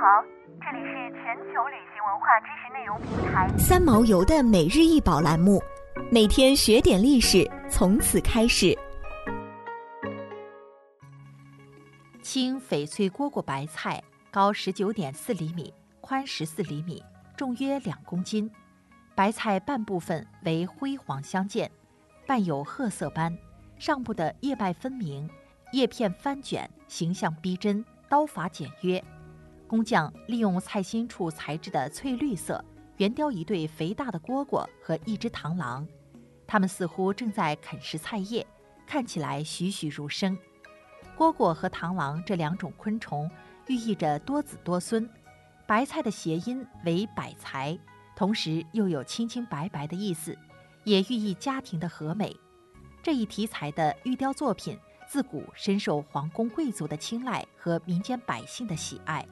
好，这里是全球旅行文化知识内容平台三毛游的每日一宝栏目，每天学点历史，从此开始。青翡翠蝈蝈白菜高十九点四厘米，宽十四厘米，重约两公斤。白菜半部分为灰黄相间，伴有褐色斑，上部的叶脉分明，叶片翻卷，形象逼真，刀法简约。工匠利用菜心处材质的翠绿色，圆雕一对肥大的蝈蝈和一只螳螂，它们似乎正在啃食菜叶，看起来栩栩如生。蝈蝈和螳螂这两种昆虫，寓意着多子多孙。白菜的谐音为百财，同时又有清清白白的意思，也寓意家庭的和美。这一题材的玉雕作品，自古深受皇宫贵族的青睐和民间百姓的喜爱。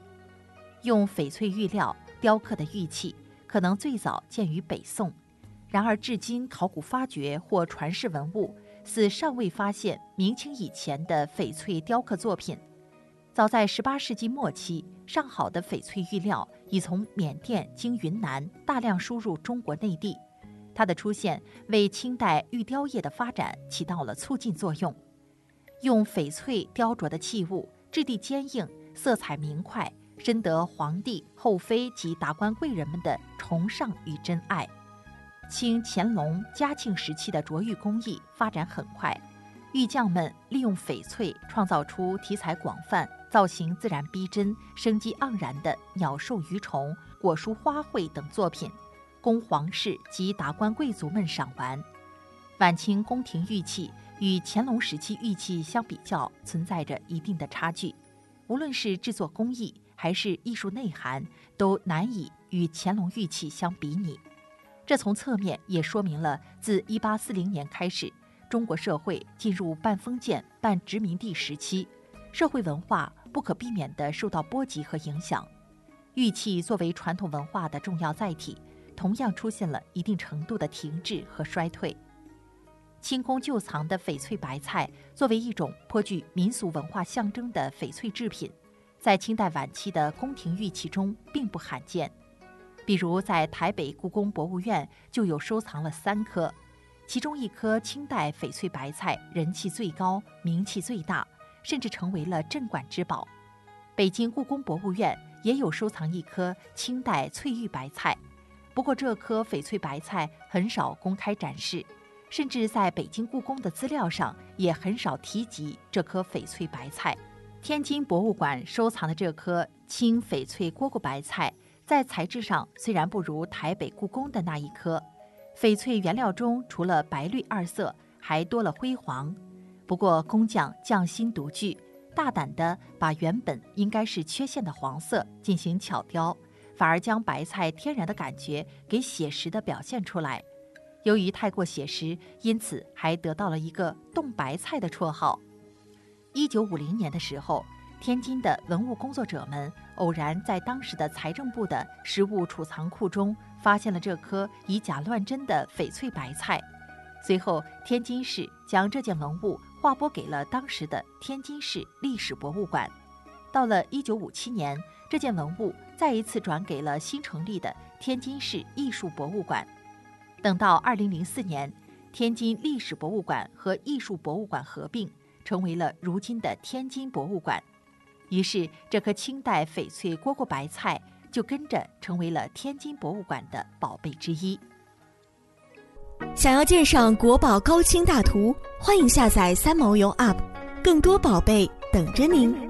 用翡翠玉料雕刻的玉器，可能最早见于北宋。然而，至今考古发掘或传世文物，似尚未发现明清以前的翡翠雕刻作品。早在18世纪末期，上好的翡翠玉料已从缅甸经云南大量输入中国内地。它的出现为清代玉雕业的发展起到了促进作用。用翡翠雕琢的器物，质地坚硬，色彩明快。深得皇帝、后妃及达官贵人们的崇尚与珍爱。清乾隆、嘉庆时期的琢玉工艺发展很快，玉匠们利用翡翠创造出题材广泛、造型自然逼真、生机盎然的鸟兽鱼虫、果蔬花卉等作品，供皇室及达官贵族们赏玩。晚清宫廷玉器与乾隆时期玉器相比较，存在着一定的差距，无论是制作工艺。还是艺术内涵都难以与乾隆玉器相比拟，这从侧面也说明了自1840年开始，中国社会进入半封建半殖民地时期，社会文化不可避免地受到波及和影响。玉器作为传统文化的重要载体，同样出现了一定程度的停滞和衰退。清宫旧藏的翡翠白菜，作为一种颇具民俗文化象征的翡翠制品。在清代晚期的宫廷玉器中并不罕见，比如在台北故宫博物院就有收藏了三颗，其中一颗清代翡翠白菜人气最高、名气最大，甚至成为了镇馆之宝。北京故宫博物院也有收藏一颗清代翠玉白菜，不过这颗翡翠白菜很少公开展示，甚至在北京故宫的资料上也很少提及这颗翡翠白菜。天津博物馆收藏的这颗青翡翠蝈蝈白菜，在材质上虽然不如台北故宫的那一颗，翡翠原料中除了白绿二色，还多了灰黄。不过工匠匠心独具，大胆地把原本应该是缺陷的黄色进行巧雕，反而将白菜天然的感觉给写实地表现出来。由于太过写实，因此还得到了一个“冻白菜”的绰号。一九五零年的时候，天津的文物工作者们偶然在当时的财政部的实物储藏库中发现了这颗以假乱真的翡翠白菜。随后，天津市将这件文物划拨给了当时的天津市历史博物馆。到了一九五七年，这件文物再一次转给了新成立的天津市艺术博物馆。等到二零零四年，天津历史博物馆和艺术博物馆合并。成为了如今的天津博物馆，于是这颗清代翡翠蝈蝈白菜就跟着成为了天津博物馆的宝贝之一。想要鉴赏国宝高清大图，欢迎下载三毛游 App，更多宝贝等着您。